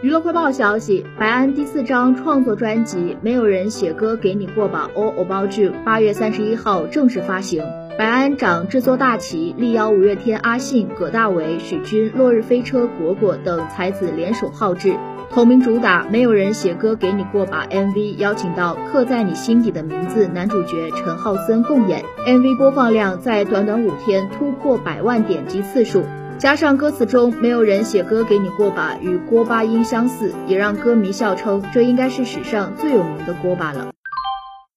娱乐快报消息，白安第四张创作专辑《没有人写歌给你过吧》All About You 八月三十一号正式发行。白安掌制作大旗，力邀五月天阿信、葛大为、许君、落日飞车、果果等才子联手号制。同名主打《没有人写歌给你过吧》MV 邀请到刻在你心底的名字男主角陈浩森共演，MV 播放量在短短五天突破百万点击次数。加上歌词中没有人写歌给你过吧，与锅巴音相似，也让歌迷笑称这应该是史上最有名的锅巴了。